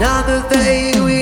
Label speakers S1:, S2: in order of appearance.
S1: Another day we.